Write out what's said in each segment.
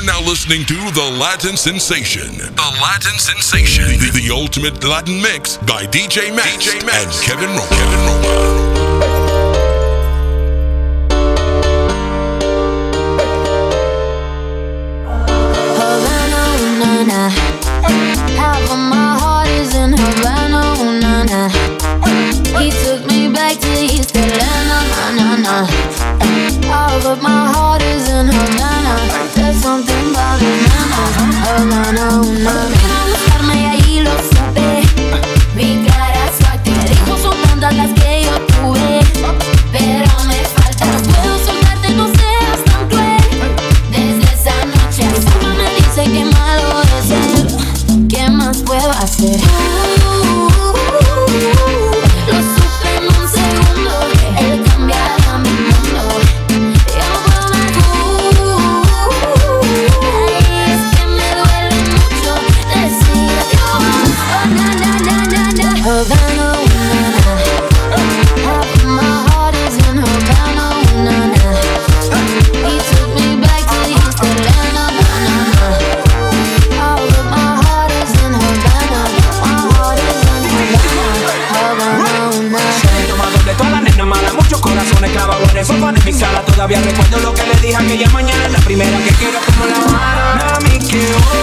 You're now listening to The Latin Sensation. The Latin Sensation. The, the, the ultimate Latin mix by DJ Max, DJ Max. and Kevin Roma. Kevin Roma. Todavía recuerdo lo que le dije aquella mañana La primera que quiero como la mano Mami, que hoy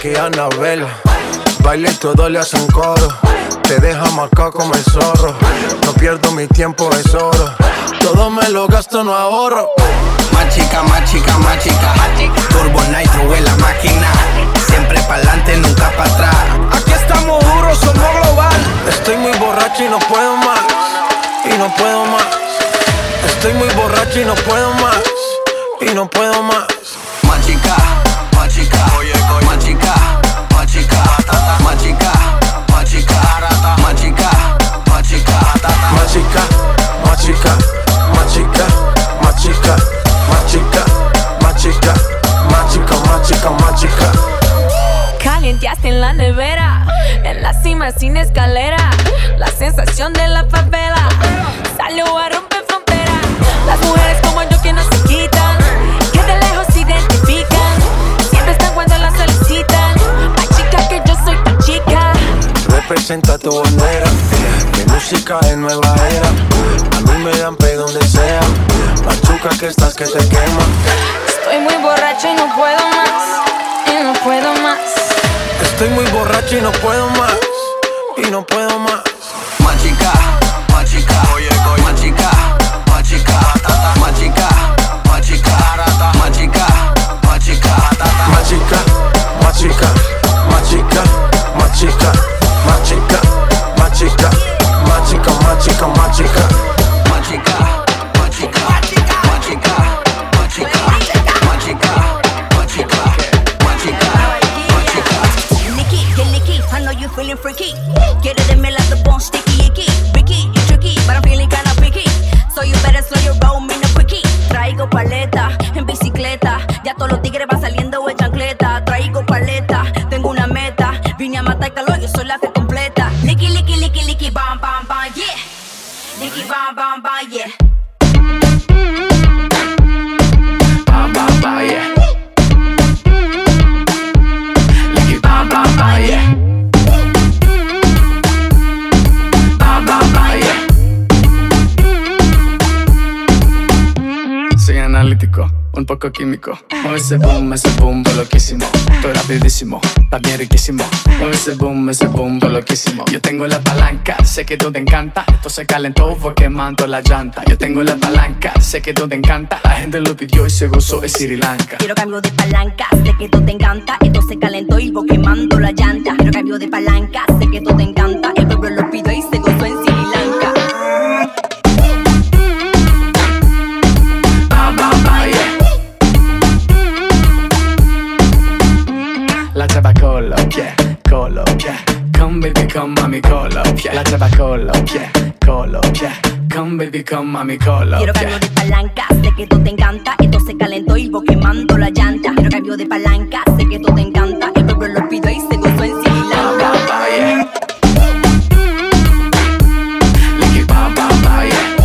que Anabel. Baile todo le hacen coro. Te deja marcado como el zorro. No pierdo mi tiempo, es oro. Todo me lo gasto, no ahorro. Más chica, más chica, más chica. Turbo Nitro en la máquina. Siempre pa'lante, nunca para atrás. Aquí estamos duros, somos global. Estoy muy borracho y no puedo más. Y no puedo más. Estoy muy borracho y no puedo más. Y no puedo más. sin escalera. La sensación de la favela salió a romper frontera. Las mujeres como yo que no se quitan, que de lejos se identifican. Siempre están cuando las solicitan. Pa' chica que yo soy pa' chica. Representa tu bandera. Mi música es nueva era. A mí me dan pay donde sea. Machuca que estás que te quema. Estoy muy borracho y no puedo más. Y no puedo más. Estoy muy borracho y no puedo más y no puedo más. Machica, machica, oye, oye. machica, machica, tata, machica, machica, tata, machica, machica, tata, machica, machica, machica, machica, machica, machica, machica, machica, machica, machica. 八爷 poco químico. Mueve ese boom, ese boom, loquísimo. Todo rapidísimo, bien riquísimo. Mueve ese boom, ese boom, loquísimo. Yo tengo la palanca, sé que tú te encanta. Esto se calentó, fue quemando la llanta. Yo tengo la palanca, sé que tú te encanta. La gente lo pidió y se gozó, es Sri Lanka. Quiero cambio de palanca, sé que tú te encanta. Esto se calentó y voy quemando la llanta. Quiero cambio de palanca, sé que tú te encanta. El pueblo lo pidió y se Come baby, come mami, coloquia. La chava coloquia, coloquia. Come baby, come mami, Quiero cambio coloquia. de palanca, sé que tú te encanta. Esto se calentó y voy quemando la llanta. Quiero cambio de palanca, sé que tú te encanta. El pueblo lo pidió y se gozó en Sri Lanka. ba, yeah. Licky, yeah.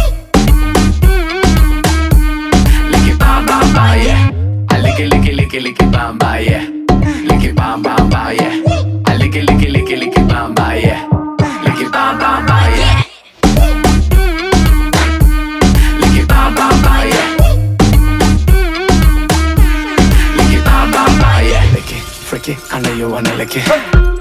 Licky, yeah. Licky, licky, licky, licky, bam, ba, yeah. Wanna lick it.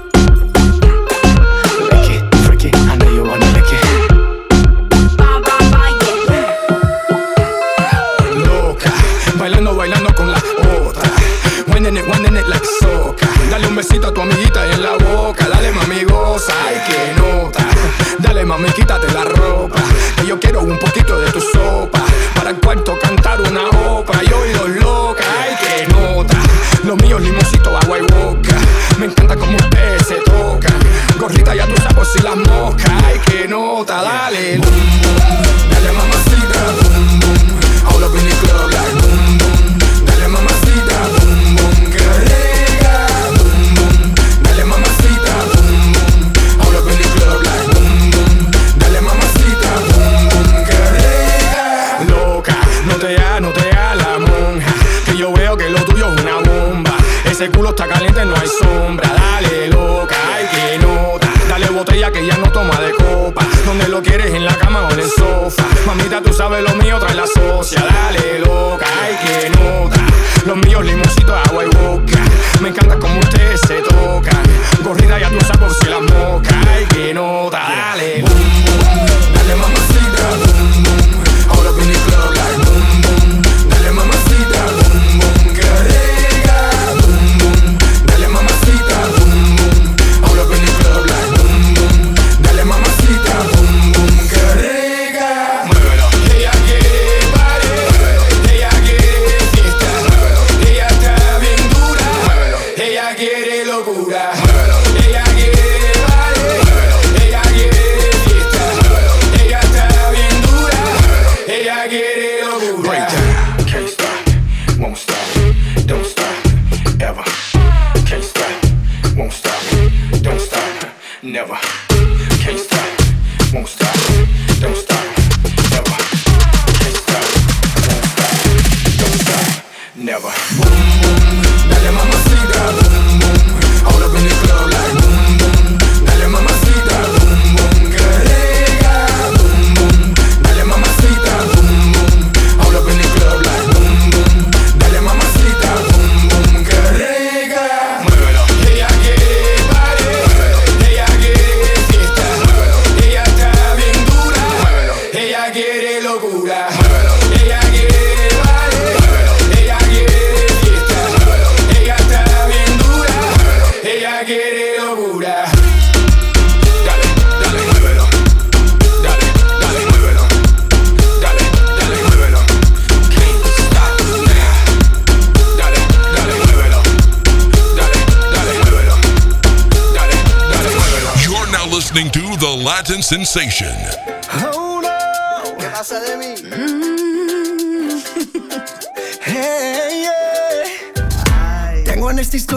Como ustedes se tocan. Gorrita ya tú sabes si las moscas. Ay que nota, dale. Boom, boom. Mamita,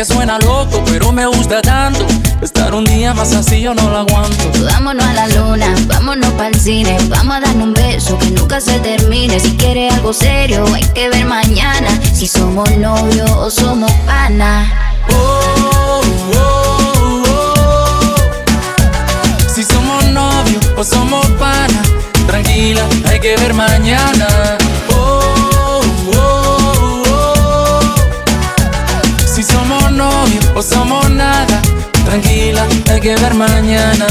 que suena loco, pero me gusta tanto. Estar un día más así yo no lo aguanto. Vámonos a la luna, vámonos para el cine. Vamos a darnos un beso que nunca se termine. Si quieres algo serio, hay que ver mañana. Si somos novios o somos pana. Oh, oh, oh. Si somos novios o somos pana. Tranquila, hay que ver mañana. O somos nada. Tranquila, hay que ver mañana.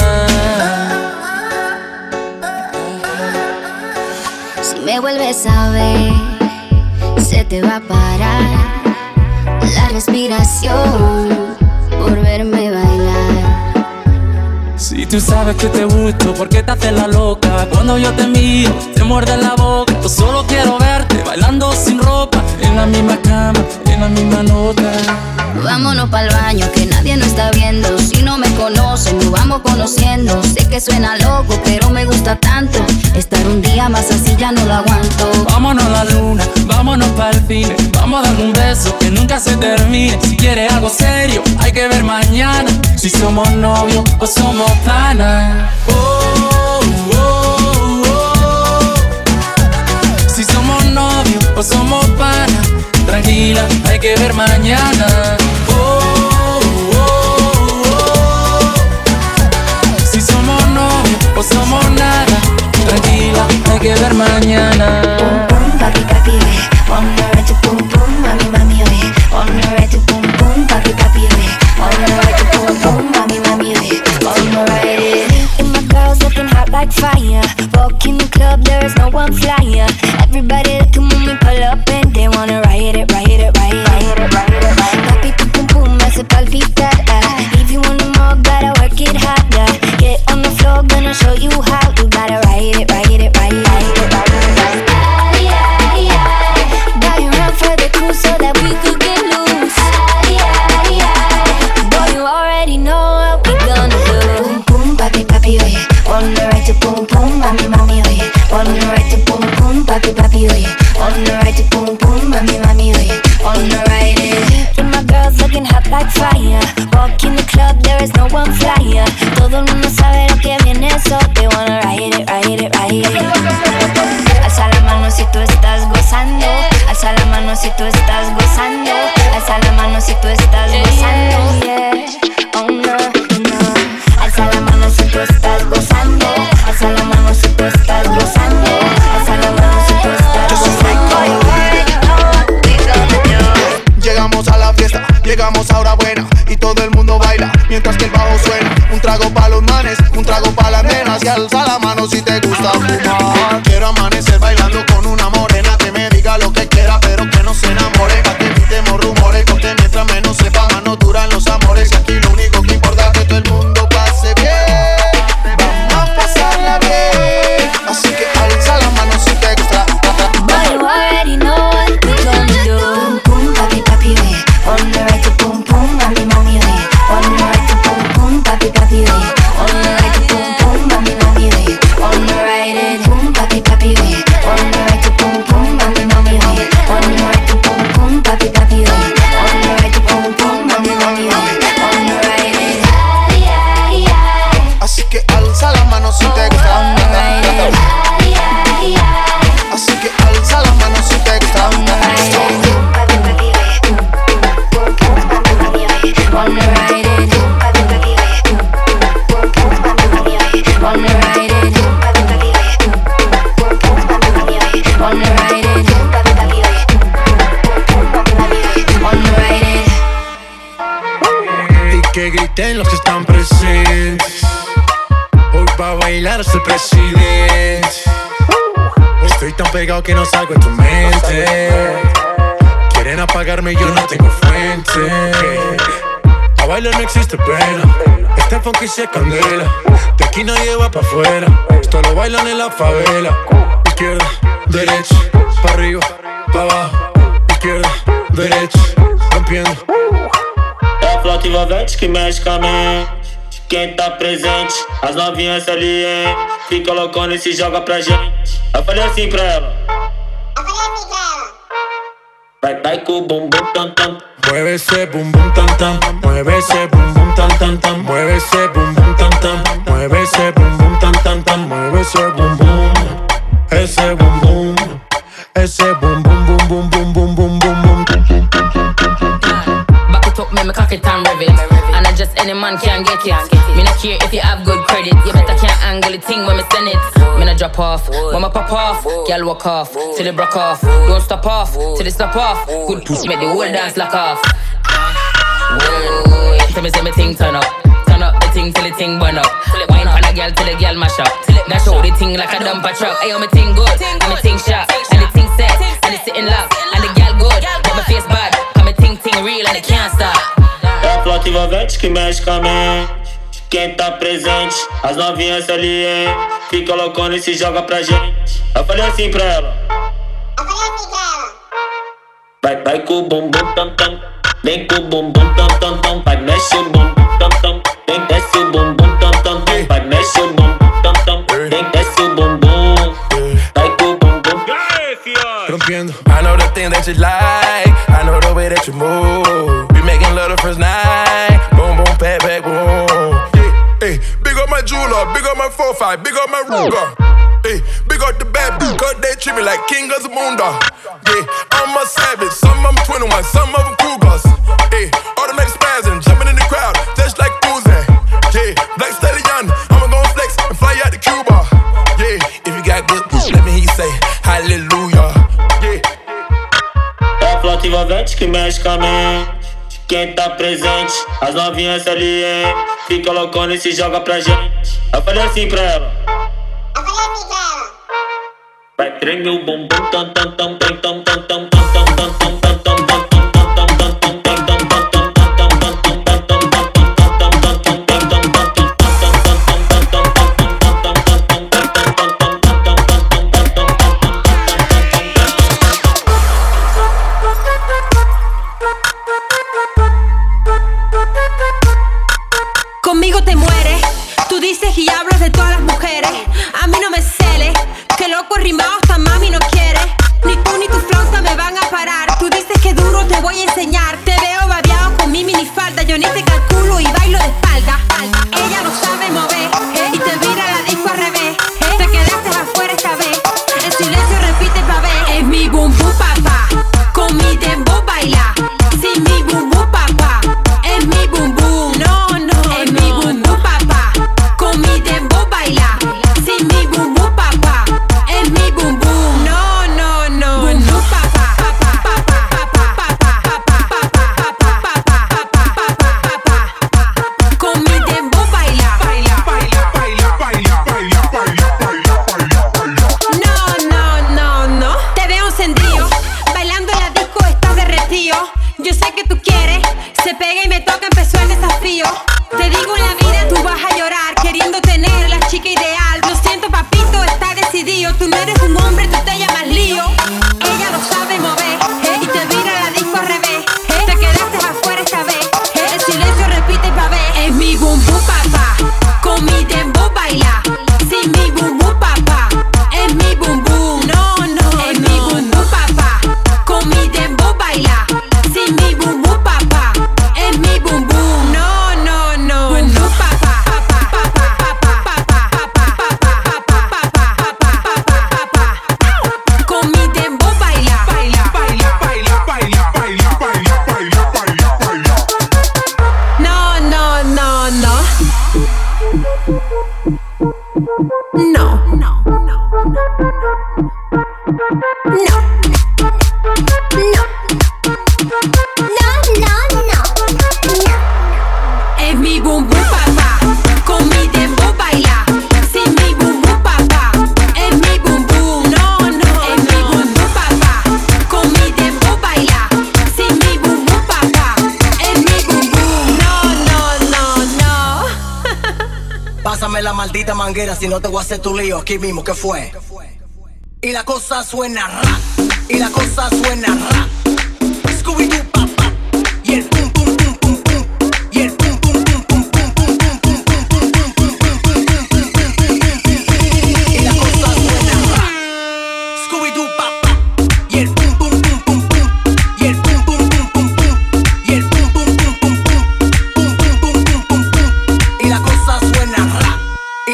Si me vuelves a ver, se te va a parar la respiración por verme bailar. Si tú sabes que te gusto, ¿por qué te haces la loca? Cuando yo te miro, te muerde la boca. Yo solo quiero verte bailando sin ropa, en la misma cama, en la misma nota. Vámonos pa'l baño, que nadie nos está viendo. Si no me conocen, nos vamos conociendo. Sé que suena loco, pero me gusta tanto. Estar un día más así ya no lo aguanto. Vámonos a la luna, vámonos pa'l cine. Vamos a dar un beso que nunca se termine. Si quieres algo serio, hay que ver mañana. Si somos novios o somos panas. Oh, oh, oh. Si somos novios o somos panas. Tranquila, hay que ver mañana. o somos nada. Tranquila, hay que ver mañana. Pum pum, papi papi. On the right to pum pum, mami mami. On the right to pum pum, papi papi. On the right to pum pum, mami, like fire. Walk in the club, there is no one flyer. Everybody looking when we pull up and they wanna riot it, riot it, riot it, riot it, riot it. Papi pum pum, me hace palpitar. Los que están presentes. Hoy va a bailar el presidente. Estoy tan pegado que no salgo de tu mente. Quieren apagarme yo no tengo fuente. baile no existe pena. Este funky se candela. De aquí nadie va pa' afuera. Esto lo bailan en la favela. Izquierda, derecha, pa' arriba, pa' abajo. Izquierda, derecha, rompiendo. Só flauta envolvente que mexe com a mente. Quem tá presente, as novinhas ali, hein? Fica loucona e se joga pra gente. Eu falei assim pra ela. Eu falei assim pra ela. Vai, vai com o bumbum tam tam. Mueve esse bumbum tan tan Mueve esse bumbum tan tan tan, Mueve esse bumbum tan tan, Mueve esse bumbum tam tam tam. Mueve esse bumbum. bum bumbum. Esse bumbum bum bum bum bum bum bum. Up, me me cock it and rev it. And I just any man can get it. Me not care if you have good credit. You better can't angle the thing when me send it. Me not drop off, when me pop off. Girl walk off, till it broke off. Don't stop off, till it stop off. Good push, make the whole dance lock off. Whoa, tell me say me thing turn up. Turn up the thing till the thing burn up. Wine on a girl till the girl mash up. Now show the thing like a dumper truck. Ayo, me thing good, and me thing sharp, and the thing set, and it's sitting locked, and the girl good, but my face bad, thing thing real and it can't stop. É a flauta envolvente que mexe com a mente. Quem tá presente, as novinhas ali, hein? Fica loucona e se joga pra gente. Eu falei assim pra ela. Eu falei assim pra ela. Vai, vai com o bumbum tam tam. Vem com o bumbum tam tam tam. Vai, mexe o bumbum tam tam. Vem, Hey, big up the bad bitch, cause they treat me like king of the moondog. Yeah, I'm a savage, some of them 21, some of them Cougars. Hey, automatic spazzing, jumping in the crowd, just like Uzi. Yeah, Black Stallion, I'ma gon' flex and fly out to Cuba. Yeah, If you got good push, let me hear you say hallelujah. yeah. É a flauta envolvente que mexe com a mente. Quem tá presente, as novinhas ali, hein? Fica loucona e se joga pra gente. Eu falei assim pra ela. Trem meu bumbum tam tam tam tam. te voy a hacer tu lío aquí mismo, que fue? Y la cosa suena rap, y la cosa suena rap.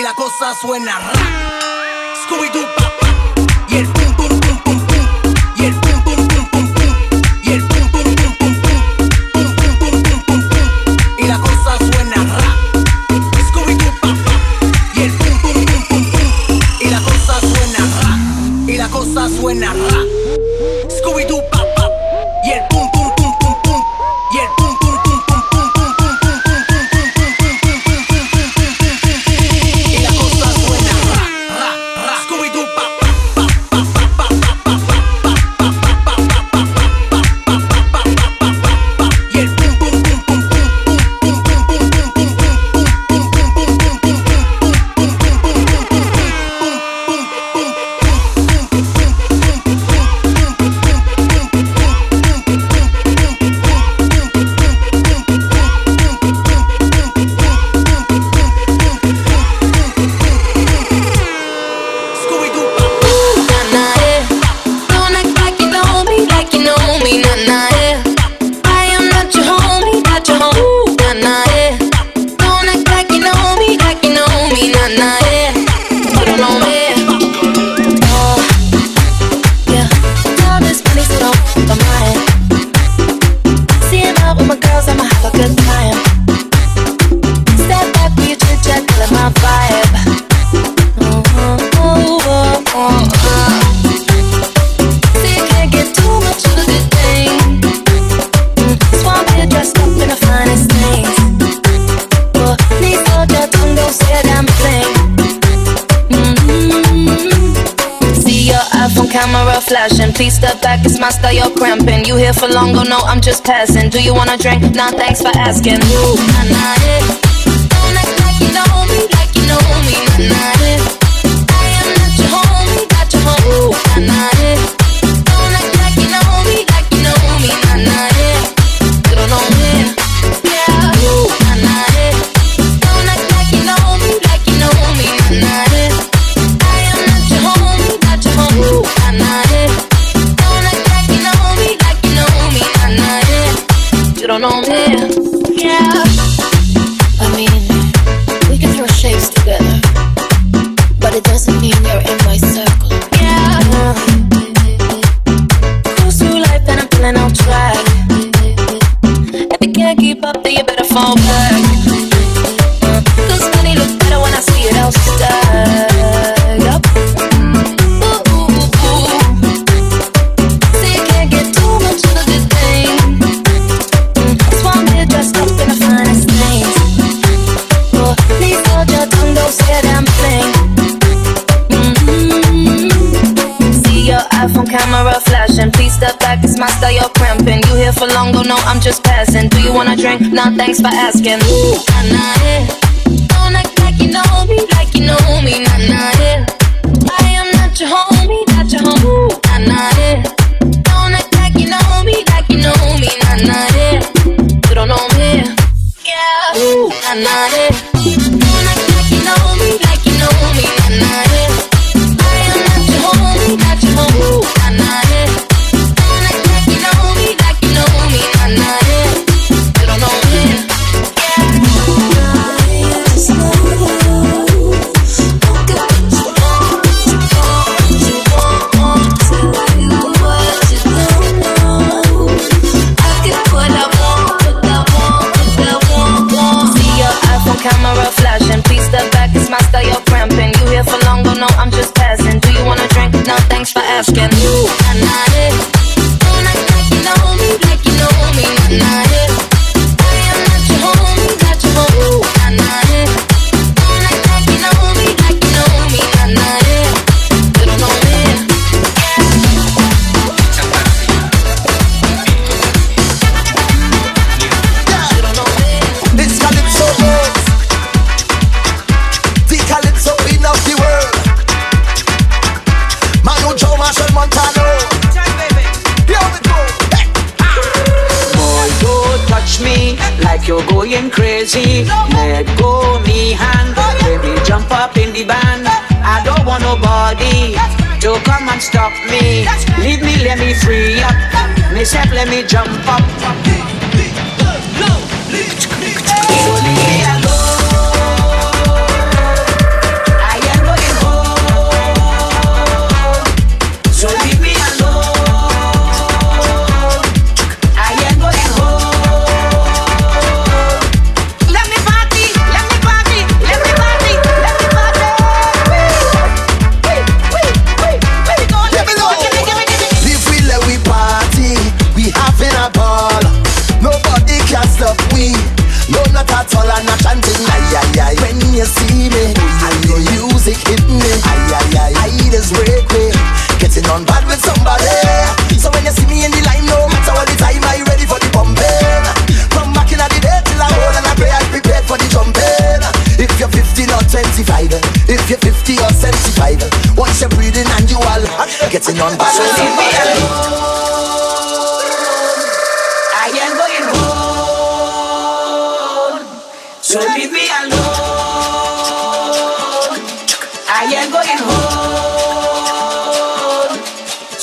la cosa suena rap. Scooby-Doo, papá. just passing. Do you wanna drink? Nah, thanks for asking. asking.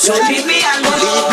So leave me alone.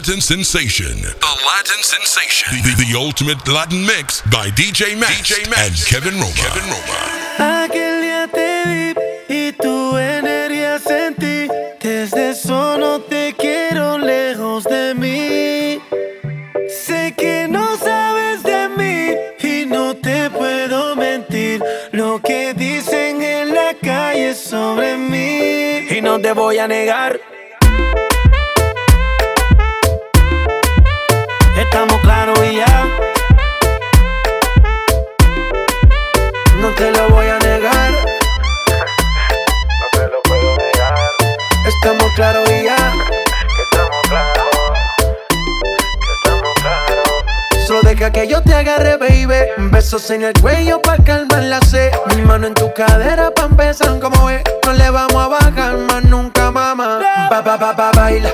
Latin sensation. The Latin sensation. The, ultimate Latin mix by DJ Max and Kevin Roma. Kevin Aquel día te vi y tu energía sentí. Desde eso no te quiero lejos de mí. Sé que no sabes de mí y no te puedo mentir. Lo que dicen en la calle sobre mí. Y no te voy a negar dedos en el cuello para calmar la sed. Mi mano en tu cadera pa' empezar, como ve. No le vamos a bajar más nunca, mamá. Pa pa pa pa baila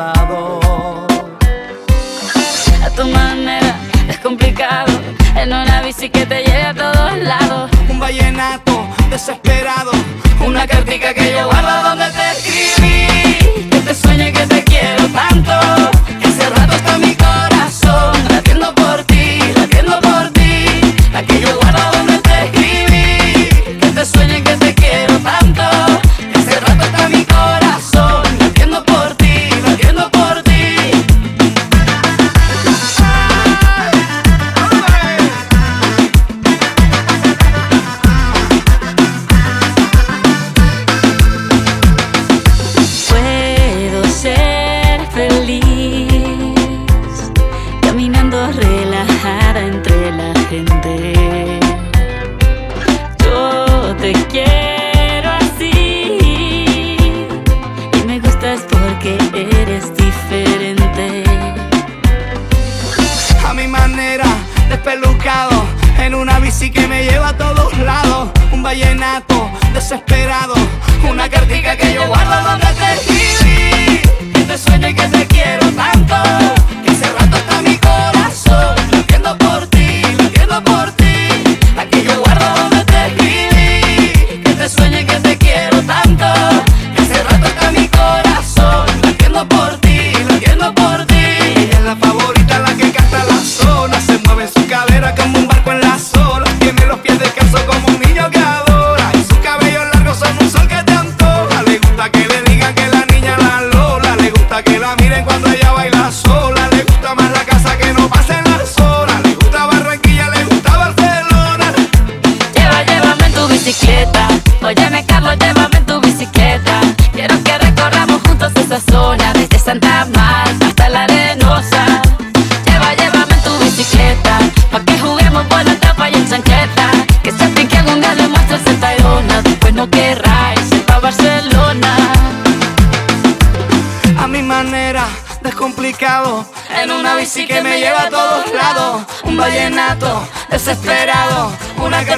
A tu manera, es complicado en una bici que te lleva. desesperado, una que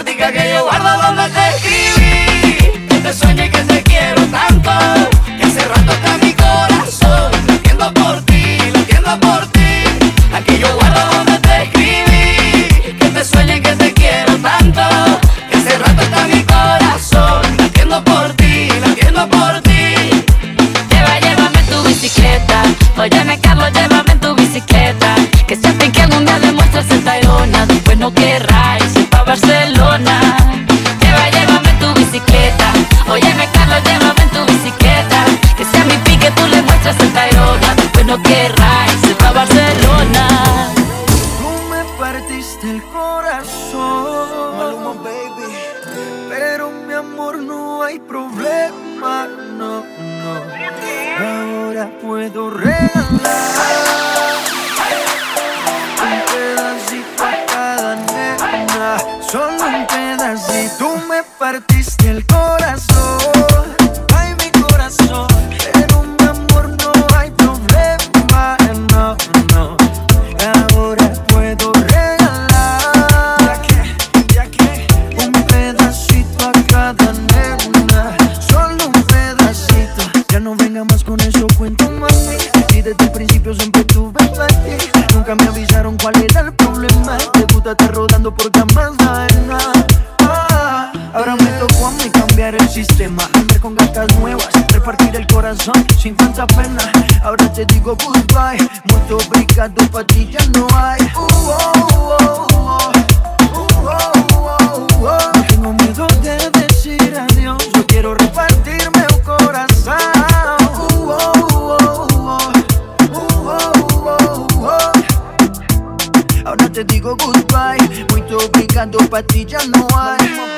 Muito obrigado pra ti já não há. Uh -oh, uh Tengo miedo de decir adiós. Yo quiero repartirme un corazón. Uh, Ahora te digo goodbye. Muito obrigado pra ti já não há.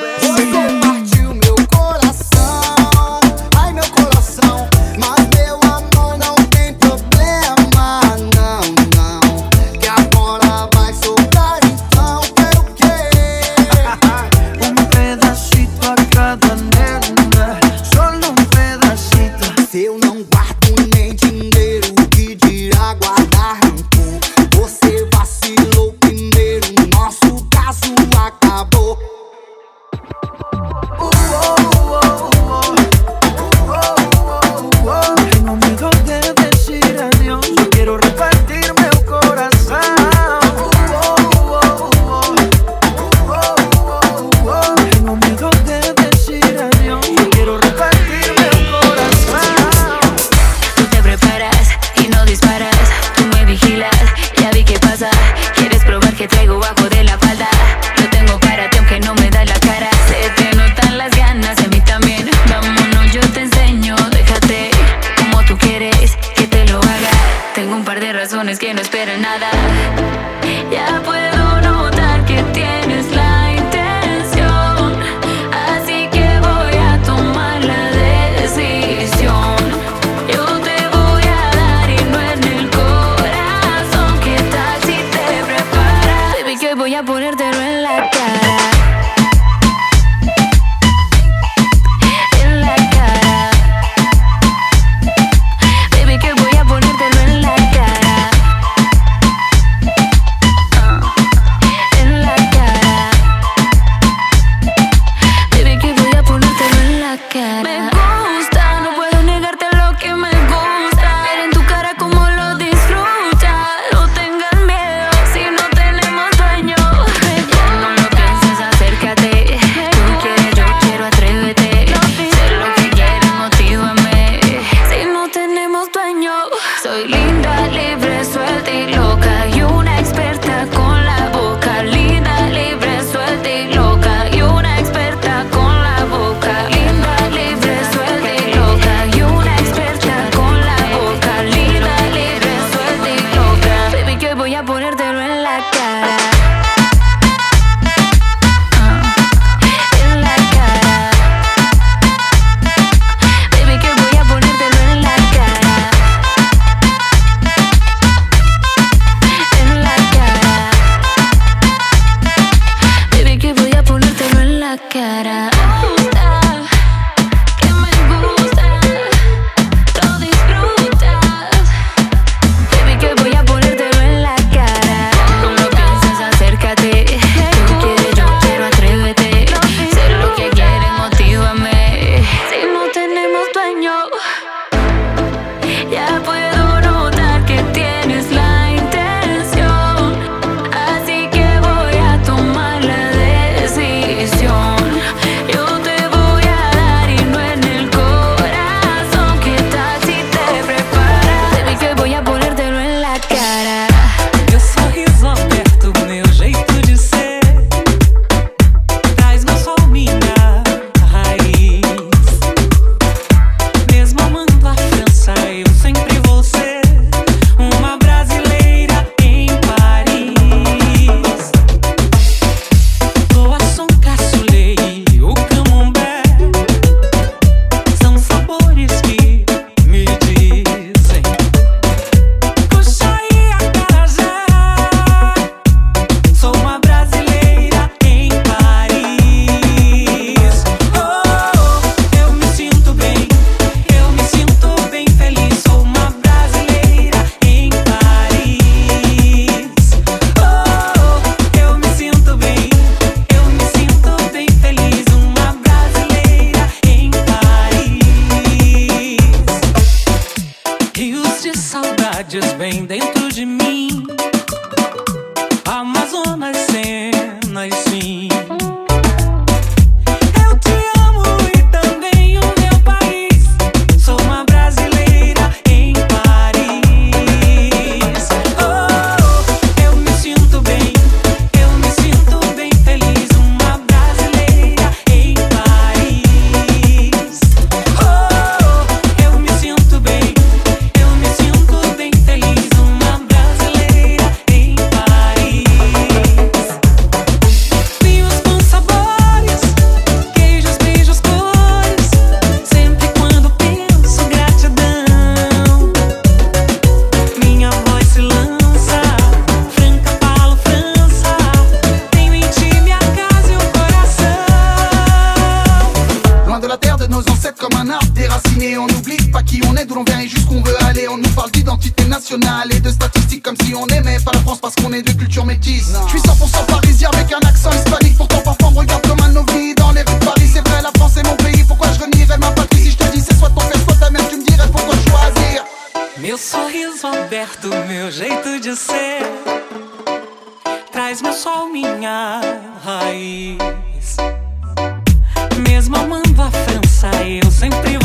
mesmo sol minha raiz. Mesmo amando a França, eu sempre